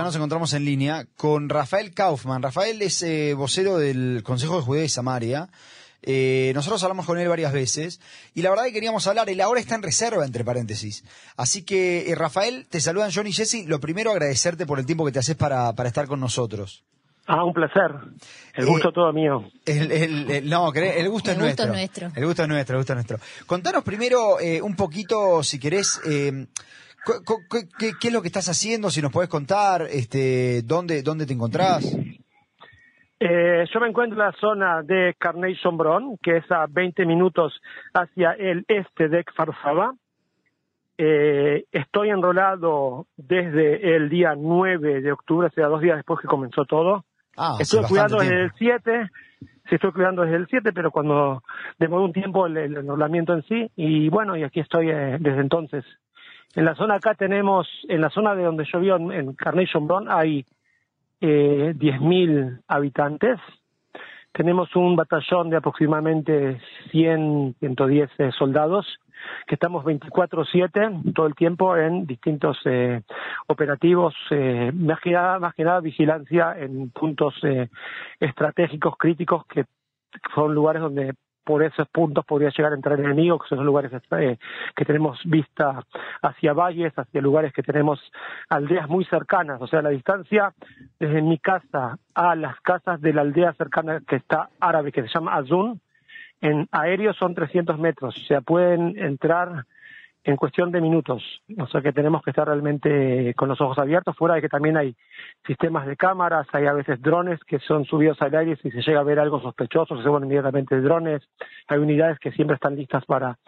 ya nos encontramos en línea con Rafael Kaufman. Rafael es eh, vocero del Consejo de Judea y Samaria. Eh, nosotros hablamos con él varias veces y la verdad que queríamos hablar, él ahora está en reserva, entre paréntesis. Así que, eh, Rafael, te saludan John y Jesse. Lo primero, agradecerte por el tiempo que te haces para, para estar con nosotros. Ah, un placer. El gusto Eh, todo mío. El, el- el- no, el gusto, El es, gusto nuestro. es nuestro. El gusto es nuestro, el gusto es nuestro. Contanos primero eh, un poquito, si querés, cu- qué, qué es lo que estás haciendo, si nos podés contar, este, dónde, dónde te encontrás. Eh, yo me encuentro en la zona de Carnation Bron, que es a 20 minutos hacia el este de Kfar Saba. Eh, estoy enrolado desde el día 9 de octubre, o sea, dos días después que comenzó todo. Ah, bastante cuidando desde el tiempo. 7, sí estoy cuidando desde el 7, pero cuando demoró un tiempo el, el enrolamiento en sí, y bueno, y aquí estoy eh, desde entonces. En la zona acá tenemos, en la zona de donde yo vivo, en, en Carnation Bron, hay eh, 10.000 habitantes. Tenemos un batallón de aproximadamente 100, 110 eh, soldados que estamos 24/7 todo el tiempo en distintos eh, operativos, eh, más, que nada, más que nada vigilancia en puntos eh, estratégicos críticos que son lugares donde por esos puntos podría llegar a entrar el enemigo, que son lugares eh, que tenemos vista hacia valles, hacia lugares que tenemos aldeas muy cercanas, o sea, la distancia desde mi casa a las casas de la aldea cercana que está árabe, que se llama Azun, en aéreo son 300 metros, o sea, pueden entrar en cuestión de minutos, o sea que tenemos que estar realmente con los ojos abiertos, fuera de que también hay sistemas de cámaras, hay a veces drones que son subidos al aire si se llega a ver algo sospechoso, se suben inmediatamente drones, hay unidades que siempre están listas para,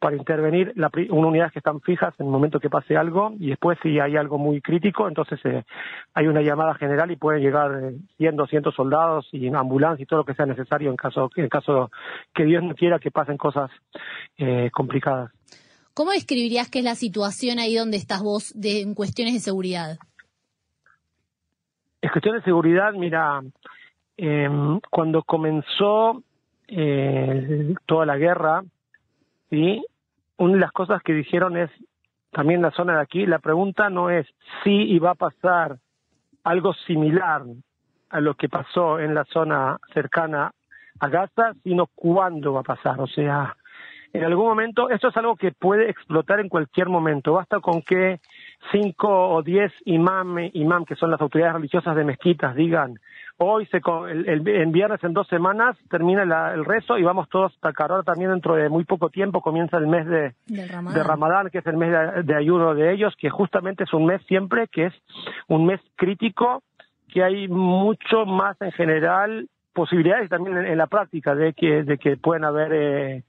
para intervenir, la, una unidades que están fijas en el momento que pase algo y después si hay algo muy crítico, entonces eh, hay una llamada general y pueden llegar eh, 100, 200 soldados y ambulancia y todo lo que sea necesario en caso, en caso que Dios no quiera que pasen cosas eh, complicadas. ¿Cómo describirías que es la situación ahí donde estás vos de, en cuestiones de seguridad? En cuestión de seguridad, mira, eh, cuando comenzó eh, toda la guerra, ¿sí? una de las cosas que dijeron es, también la zona de aquí, la pregunta no es si iba a pasar algo similar a lo que pasó en la zona cercana a Gaza, sino cuándo va a pasar. O sea, en algún momento, esto es algo que puede explotar en cualquier momento. Basta con que cinco o diez imam, imam que son las autoridades religiosas de mezquitas, digan, hoy, se, co- el, el- en viernes en dos semanas, termina la- el rezo y vamos todos a atacar. Ahora también dentro de muy poco tiempo comienza el mes de, Del Ramadán. de Ramadán, que es el mes de, de ayuno de ellos, que justamente es un mes siempre que es un mes crítico, que hay mucho más en general posibilidades también en, en la práctica de que, de que pueden haber eh,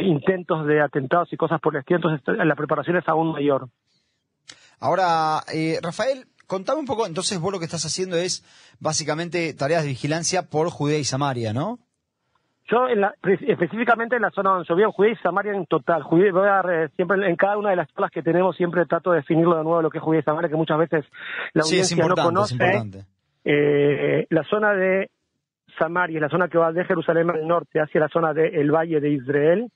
intentos de atentados y cosas por el estilo, entonces la preparación es aún mayor. Ahora, eh, Rafael, contame un poco, entonces vos lo que estás haciendo es básicamente tareas de vigilancia por Judea y Samaria, ¿no? Yo en la- específicamente en la zona donde yo vivo, Judea y Samaria en total. Judea, voy a re- siempre en cada una de las charlas que tenemos siempre trato de definirlo de nuevo lo que es Judea y Samaria, que muchas veces la sí, audiencia no conoce. es importante. Eh, la zona de Samaria, la zona que va de Jerusalén al norte hacia la zona del Valle de Israel,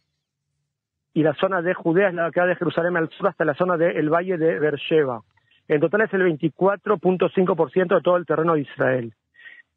y la zona de Judea es la que va de Jerusalén al sur hasta la zona del Valle de Beersheba. En total es el 24.5% de todo el terreno de Israel.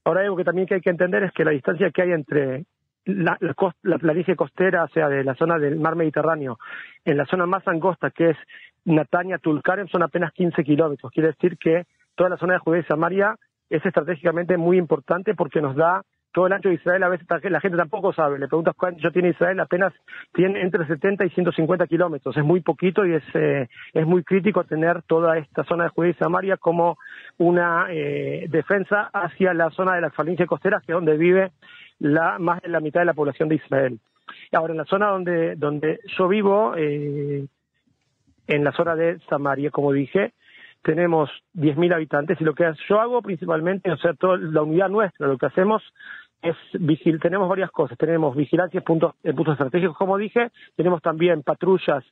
Ahora algo que también hay que entender es que la distancia que hay entre la, la, cos- la planicie costera, o sea, de la zona del mar Mediterráneo, en la zona más angosta, que es Natania, Tulkarem, son apenas 15 kilómetros. Quiere decir que toda la zona de Judea y Samaria es estratégicamente muy importante porque nos da todo el ancho de Israel. A veces la gente tampoco sabe. Le preguntas cuánto tiene Israel, apenas tiene entre 70 y 150 kilómetros. Es muy poquito y es, eh, es muy crítico tener toda esta zona de Judea y Samaria como una eh, defensa hacia la zona de las falincias costeras, que es donde vive la, más de la mitad de la población de Israel. Ahora, en la zona donde, donde yo vivo, eh, en la zona de Samaria, como dije, tenemos 10.000 habitantes y lo que yo hago principalmente, o sea, toda la unidad nuestra, lo que hacemos es vigil tenemos varias cosas, tenemos vigilancia puntos, en puntos estratégicos, como dije, tenemos también patrullas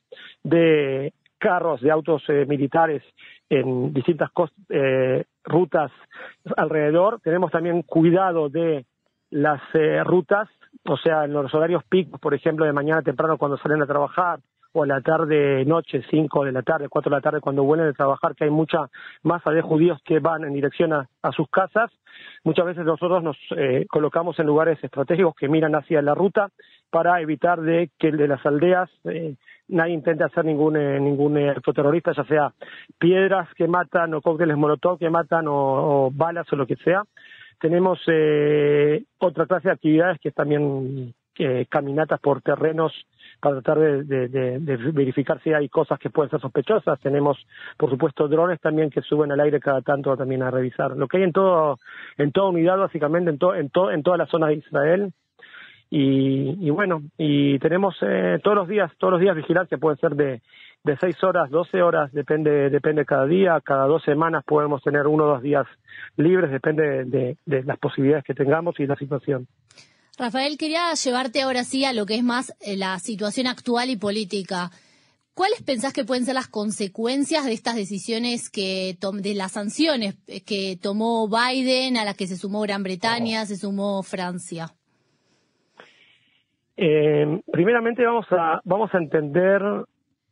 de carros, de autos eh, militares en distintas eh, rutas alrededor, tenemos también cuidado de las eh, rutas, o sea, en los horarios picos, por ejemplo, de mañana temprano cuando salen a trabajar, o a la tarde, noche, 5 de la tarde, 4 de la tarde, cuando vuelven de trabajar, que hay mucha masa de judíos que van en dirección a, sus casas. Muchas veces nosotros nos eh, colocamos en lugares estratégicos que miran hacia la ruta para evitar de que de las aldeas eh, nadie intente hacer ningún eh, ningún terrorista, ya sea piedras que matan o cócteles molotov que matan o, balas o lo que sea. Tenemos otra clase de actividades que también caminatas por terrenos para tratar de, verificar si hay cosas que pueden ser sospechosas. Tenemos, por supuesto, drones también que suben al aire cada tanto también a revisar. Lo que hay en todo, en toda unidad, básicamente, en, en, en toda la zona de Israel. Y, bueno, y tenemos eh, todos los días, todos los días vigilancia, puede ser de, de 6 horas, 12 horas, depende, depende cada día, cada dos semanas podemos tener uno o dos días libres, depende de, de las posibilidades que tengamos y la situación. Rafael, quería llevarte ahora sí a lo que es más eh, la situación actual y política. ¿Cuáles pensás que pueden ser las consecuencias de estas decisiones que de las sanciones eh, que tomó Biden, a las que se sumó Gran Bretaña, se sumó Francia? Eh, primeramente vamos a vamos a entender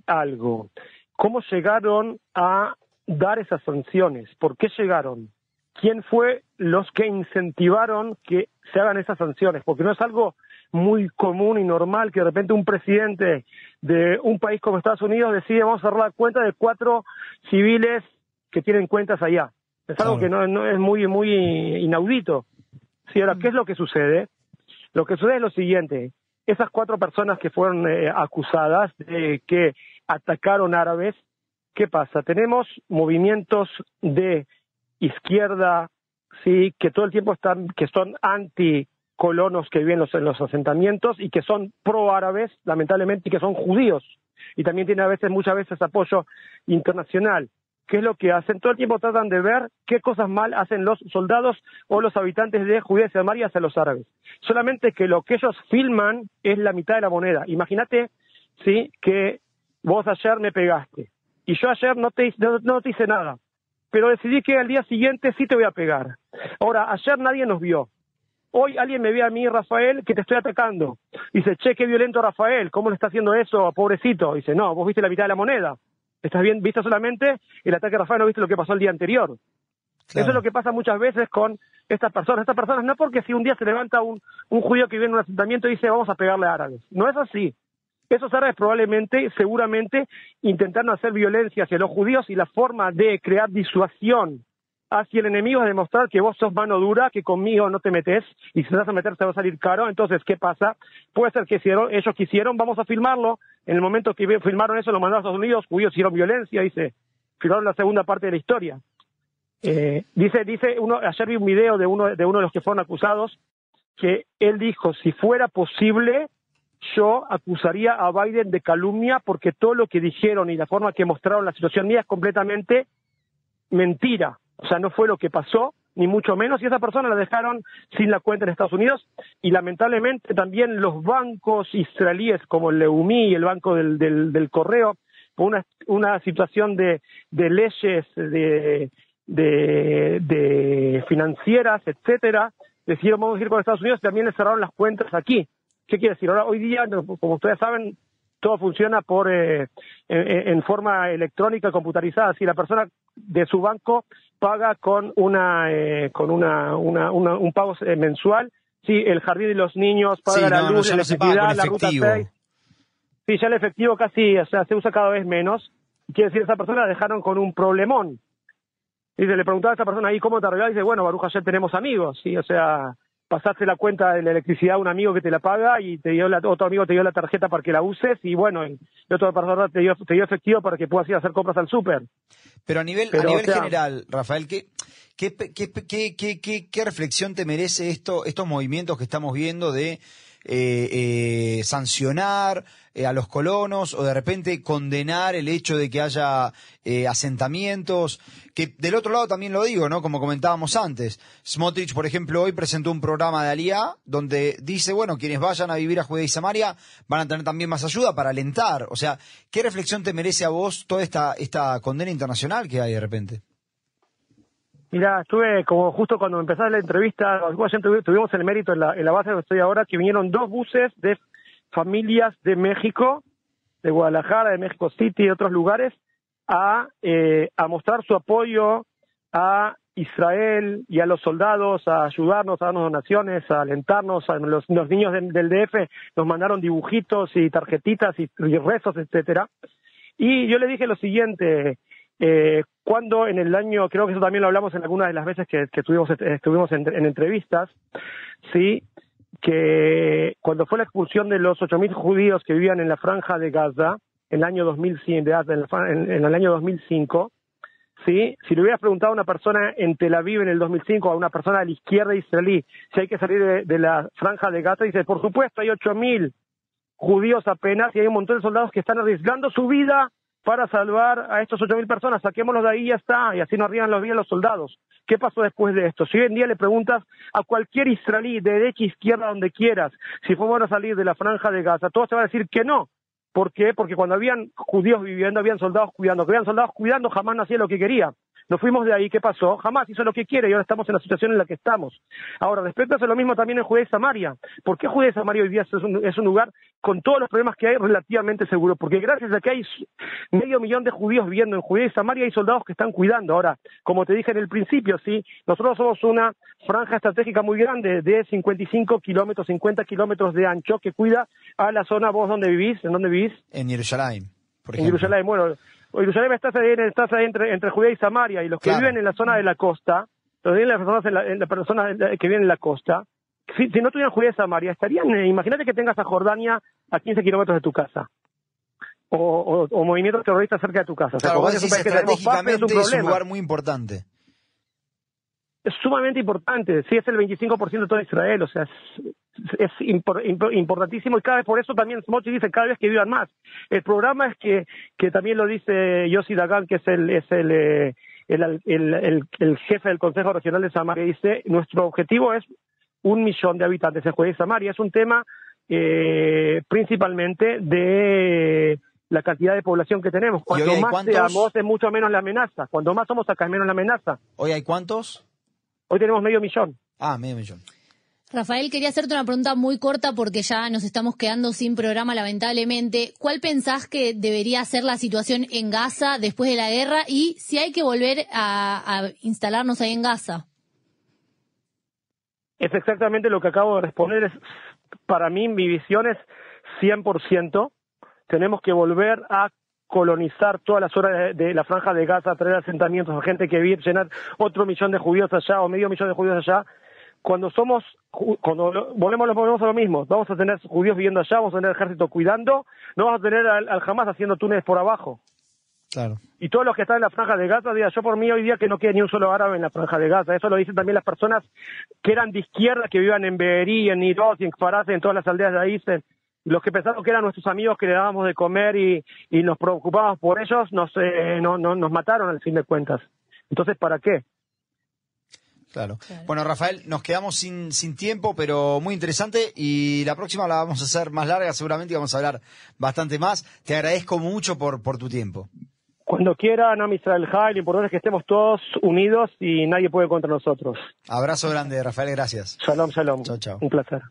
algo. ¿Cómo llegaron a dar esas sanciones? ¿Por qué llegaron? Quién fue los que incentivaron que se hagan esas sanciones, porque no es algo muy común y normal que de repente un presidente de un país como Estados Unidos decide vamos a cerrar la cuenta de cuatro civiles que tienen cuentas allá. Es algo que no, es muy, muy inaudito. Sí, ahora, ¿qué es lo que sucede? Lo que sucede es lo siguiente. Esas cuatro personas que fueron eh, acusadas de que atacaron árabes, ¿qué pasa? Tenemos movimientos de izquierda, sí, que todo el tiempo están, que son anticolonos que viven en los asentamientos y que son pro-árabes, lamentablemente, y que son judíos. Y también tiene a veces, muchas veces, apoyo internacional. ¿Qué es lo que hacen? Todo el tiempo tratan de ver qué cosas mal hacen los soldados o los habitantes de Judea y Samaria hacia los árabes. Solamente que lo que ellos filman es la mitad de la moneda. Imagínate, sí, que vos ayer me pegaste y yo ayer no te, no te hice nada pero decidí que al día siguiente sí te voy a pegar. Ahora, ayer nadie nos vio. Hoy alguien me ve a mí, Rafael, que te estoy atacando. Dice, che, qué violento Rafael, ¿cómo le está haciendo eso, pobrecito? Dice, no, vos viste la mitad de la moneda. Estás bien, viste solamente el ataque a Rafael, no viste lo que pasó el día anterior. Eso es lo que pasa muchas veces con estas personas. Estas personas no porque si un día se levanta un, un judío que viene en un asentamiento y dice vamos a pegarle a árabes. No es así. Esos árabes probablemente, seguramente, intentando hacer violencia hacia los judíos y la forma de crear disuasión hacia el enemigo es demostrar que vos sos mano dura, que conmigo no te metes y si te vas a meter te va a salir caro. Entonces, ¿qué pasa? Puede ser que hicieron, ellos quisieron, vamos a filmarlo. En el momento que filmaron eso, lo mandaron a Estados Unidos, judíos hicieron violencia, dice, filmaron la segunda parte de la historia. Eh, dice, dice uno, ayer vi un video de uno, de uno de los que fueron acusados, que él dijo, si fuera posible, yo acusaría a Biden de calumnia porque todo lo que dijeron y la forma que mostraron la situación mía es completamente mentira. O sea, no fue lo que pasó, ni mucho menos, y esa persona la dejaron sin la cuenta en Estados Unidos, y lamentablemente también los bancos israelíes como el Leumi y el Banco del, del, Correo, por una, situación de, leyes de, de, de financieras, etcétera, decidieron vamos a ir con Estados Unidos y también le cerraron las cuentas aquí. ¿Qué quiere decir? Ahora, hoy día, como ustedes saben, todo funciona por eh, en, forma electrónica, computarizada. Si la persona de su banco paga con una eh, con una, un pago eh, mensual, si el jardín de los niños paga la luz, la electricidad, la ruta 6. Sí, ya el efectivo casi, o sea, se usa cada vez menos. Quiere decir, esa persona la dejaron con un problemón. Y se le preguntaba a esa persona ahí cómo te arreglás, y dice, bueno, Baruja, ya tenemos amigos, sí, o sea, pasaste la cuenta de la electricidad a un amigo que te la paga y te dio la, otro amigo te dio la tarjeta para que la uses y bueno, y otra persona te dio, te dio efectivo para que puedas ir a hacer compras al súper. Pero a nivel, a nivel general, Rafael, ¿qué, qué, qué, qué, qué reflexión te merece esto, estos movimientos que estamos viendo de eh, eh, sancionar eh, a los colonos o de repente condenar el hecho de que haya eh, asentamientos, que del otro lado también lo digo, ¿no? Como comentábamos antes, Smotrich, por ejemplo, hoy presentó un programa de Alía donde dice, bueno, quienes vayan a vivir a Judea y Samaria van a tener también más ayuda para alentar. O sea, ¿qué reflexión te merece a vos toda esta, esta condena internacional que hay de repente? Mira, estuve como justo cuando empezaba la entrevista, tuvimos el mérito en la, en la base donde estoy ahora, que vinieron dos buses de familias de México de Guadalajara, de México City y otros lugares a, eh, mostrar su apoyo a Israel y a los soldados, a ayudarnos, a darnos donaciones, a alentarnos. A los, niños del, DF nos mandaron dibujitos y tarjetitas y, y rezos, etcétera. Y yo le dije lo siguiente, eh, cuando en el año, creo que eso también lo hablamos en algunas de las veces que, que estuvimos, en, entrevistas, sí, que cuando fue la expulsión de los 8.000 judíos que vivían en la franja de Gaza, en el año 2005, en, en el año 2005, ¿sí? Si le hubieras preguntado a una persona en Tel Aviv en el 2005, a una persona de la izquierda israelí, si hay que salir de, de la franja de Gaza, dice, por supuesto, hay 8.000 judíos apenas y hay un montón de soldados que están arriesgando su vida para salvar a estos 8.000 personas, saquémoslos de ahí y ya está, y así no arriban los días los soldados. ¿Qué pasó después de esto? Si hoy en día le preguntas a cualquier israelí, de derecha, izquierda, donde quieras, si fue bueno salir de la franja de Gaza, todos te van a decir que no. ¿Por qué? Porque cuando habían judíos viviendo, habían soldados cuidando. Que habían soldados cuidando, jamás no hacía lo que quería. Nos fuimos de ahí, ¿qué pasó? Jamás hizo lo que quiere y ahora estamos en la situación en la que estamos. Ahora, respecto a lo mismo también en Judea y Samaria. ¿Por qué Judea y Samaria hoy día es un, es un lugar con todos los problemas que hay relativamente seguro? Porque gracias a que hay medio millón de judíos viviendo en Judea y Samaria, hay soldados que están cuidando. Ahora, como te dije en el principio, sí, nosotros somos una franja estratégica muy grande de 55 kilómetros, 50 kilómetros de ancho que cuida a la zona, vos donde vivís, ¿en dónde vivís? En Jerusalén, por ejemplo. En Jerusalén, bueno Jerusalén estás ahí entre, entre Judea y Samaria, y los que claro. viven en la zona de la costa, los las personas, en la, en la personas que viven en la costa, si, si no tuvieran Judea y Samaria, estarían, eh, imagínate que tengas a Jordania a 15 kilómetros de tu casa. O, o, o, movimientos terroristas cerca de tu casa. Claro, o sea, decís, estratégicamente es un, es un lugar muy importante. Es sumamente importante, sí es el 25% de todo Israel, o sea, es, es impor, impor, importantísimo y cada vez por eso también Smochi dice cada vez que vivan más. El programa es que, que también lo dice Yossi Dagan, que es el, es el, eh, el, el, el, el, jefe del Consejo Regional de Samaria, dice, nuestro objetivo es un millón de habitantes en Judea y Samaria. Es un tema eh, principalmente de la cantidad de población que tenemos. Cuanto más cuántos? seamos, es mucho menos la amenaza. Cuando más somos acá, es menos la amenaza. ¿Hoy hay cuántos? Hoy tenemos medio millón. Ah, medio millón. Rafael, quería hacerte una pregunta muy corta porque ya nos estamos quedando sin programa, lamentablemente. ¿Cuál pensás que debería ser la situación en Gaza después de la guerra y si hay que volver a, instalarnos ahí en Gaza? Es exactamente lo que acabo de responder. Es, para mí, mi visión es 100%. Tenemos que volver a colonizar todas las de, de, la franja de Gaza, traer asentamientos a gente que vive, llenar otro millón de judíos allá o medio millón de judíos allá cuando somos, cuando volvemos, volvemos a lo mismo, vamos a tener judíos viviendo allá, vamos a tener ejército cuidando, no vamos a tener al, al Hamas haciendo túneles por abajo. Claro. Y todos los que están en la franja de Gaza, diga, yo por mí hoy día que no quede ni un solo árabe en la franja de Gaza. Eso lo dicen también las personas que eran de izquierda, que vivían en Beerí, en Nirot en Kfaraz, en todas las aldeas de ahí. Los que pensaron que eran nuestros amigos que le dábamos de comer y, y nos preocupábamos por ellos, nos, eh, no, no, nos mataron al fin de cuentas. Entonces, ¿para qué? Claro. claro. Bueno, Rafael, nos quedamos sin, sin tiempo, pero muy interesante y la próxima la vamos a hacer más larga, seguramente vamos a hablar bastante más. Te agradezco mucho por, por tu tiempo. Cuando quieran, a Israel High, lo importante es que estemos todos unidos y nadie puede contra nosotros. Abrazo grande, Rafael, gracias. Shalom, shalom. Chao, chao. Un placer.